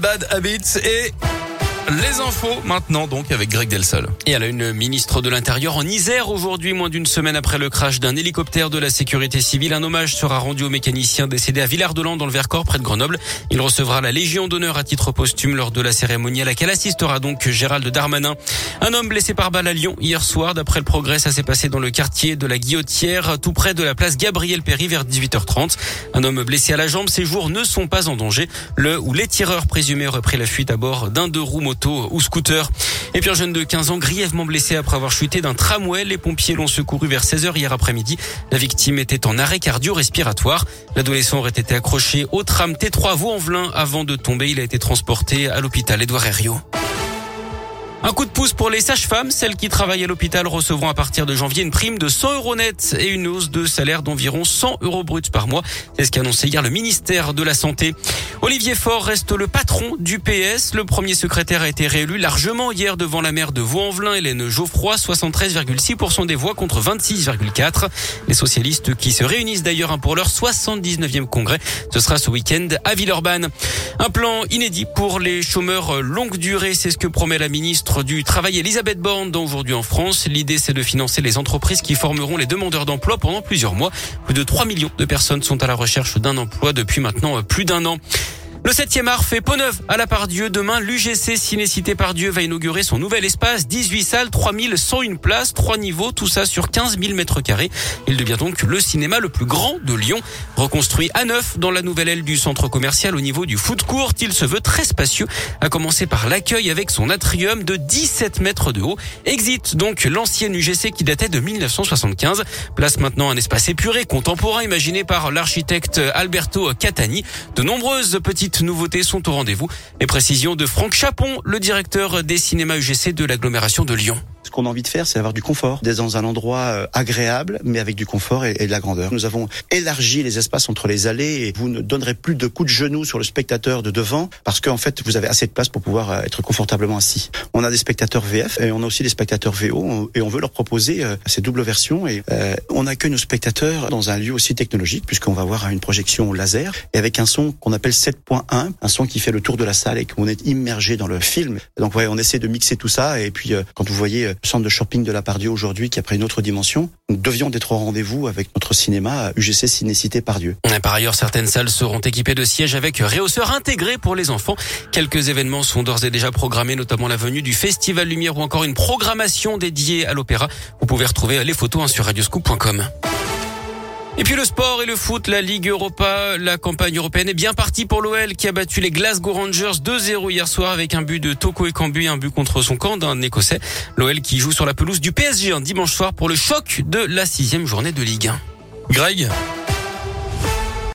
Bad Habits et les infos maintenant donc avec Greg Delsol. Et elle a une ministre de l'Intérieur en Isère aujourd'hui, moins d'une semaine après le crash d'un hélicoptère de la sécurité civile. Un hommage sera rendu au mécanicien décédé à Villard-de-Lans dans le Vercors près de Grenoble. Il recevra la Légion d'honneur à titre posthume lors de la cérémonie à laquelle assistera donc Gérald Darmanin. Un homme blessé par balle à Lyon hier soir. D'après le progrès, ça s'est passé dans le quartier de la Guillotière, tout près de la place Gabriel Péry vers 18h30. Un homme blessé à la jambe. Ses jours ne sont pas en danger. Le ou les tireurs présumés auraient pris la fuite à bord d'un deux roues ou scooter. Et puis un jeune de 15 ans grièvement blessé après avoir chuté d'un tramway. Les pompiers l'ont secouru vers 16h hier après-midi. La victime était en arrêt cardio-respiratoire. L'adolescent aurait été accroché au tram T3 Vaux-en-Velin avant de tomber. Il a été transporté à l'hôpital Édouard Herriot. Un coup de pouce pour les sages-femmes. Celles qui travaillent à l'hôpital recevront à partir de janvier une prime de 100 euros net et une hausse de salaire d'environ 100 euros bruts par mois. C'est ce qu'a annoncé hier le ministère de la Santé. Olivier Faure reste le patron du PS. Le premier secrétaire a été réélu largement hier devant la maire de Vaux-en-Velin, Hélène Geoffroy, 73,6% des voix contre 26,4%. Les socialistes qui se réunissent d'ailleurs pour leur 79e congrès. Ce sera ce week-end à Villeurbanne. Un plan inédit pour les chômeurs longue durée. C'est ce que promet la ministre du Travail Elisabeth Borne aujourd'hui en France. L'idée c'est de financer les entreprises qui formeront les demandeurs d'emploi pendant plusieurs mois. Plus de 3 millions de personnes sont à la recherche d'un emploi depuis maintenant plus d'un an. Le 7e art fait peau neuve à la Pardieu. Demain, l'UGC Cinécité Pardieu va inaugurer son nouvel espace. 18 salles, 3101 places, 3 niveaux, tout ça sur 15 000 mètres carrés. Il devient donc le cinéma le plus grand de Lyon. Reconstruit à neuf dans la nouvelle aile du centre commercial au niveau du foot court. Il se veut très spacieux, à commencer par l'accueil avec son atrium de 17 mètres de haut. Exit donc l'ancienne UGC qui datait de 1975. Place maintenant un espace épuré, contemporain, imaginé par l'architecte Alberto Catani. De nombreuses petites nouveautés sont au rendez-vous. Les précisions de Franck Chapon, le directeur des cinémas UGC de l'agglomération de Lyon. Ce qu'on a envie de faire, c'est avoir du confort, d'être dans un endroit euh, agréable, mais avec du confort et, de la grandeur. Nous avons élargi les espaces entre les allées et vous ne donnerez plus de coups de genoux sur le spectateur de devant parce qu'en fait, vous avez assez de place pour pouvoir euh, être confortablement assis. On a des spectateurs VF et on a aussi des spectateurs VO et on veut leur proposer euh, ces doubles versions et on accueille nos spectateurs dans un lieu aussi technologique puisqu'on va avoir une projection laser et avec un son qu'on appelle 7.1, un son qui fait le tour de la salle et qu'on est immergé dans le film. Donc ouais, on essaie de mixer tout ça et puis quand vous voyez centre de shopping de la Pardieu aujourd'hui qui a pris une autre dimension. Nous devions d'être au rendez-vous avec notre cinéma UGC Cinécité Pardieu. Par ailleurs, certaines salles seront équipées de sièges avec réhausseurs intégrés pour les enfants. Quelques événements sont d'ores et déjà programmés, notamment la venue du Festival Lumière ou encore une programmation dédiée à l'opéra. Vous pouvez retrouver les photos hein, sur radioscoop.com. Et puis le sport et le foot, la Ligue Europa, la campagne européenne est bien partie pour l'OL qui a battu les Glasgow Rangers 2-0 hier soir avec un but de Toko Ekambu, un but contre son camp d'un Écossais. L'OL qui joue sur la pelouse du PSG un dimanche soir pour le choc de la sixième journée de Ligue 1. Greg?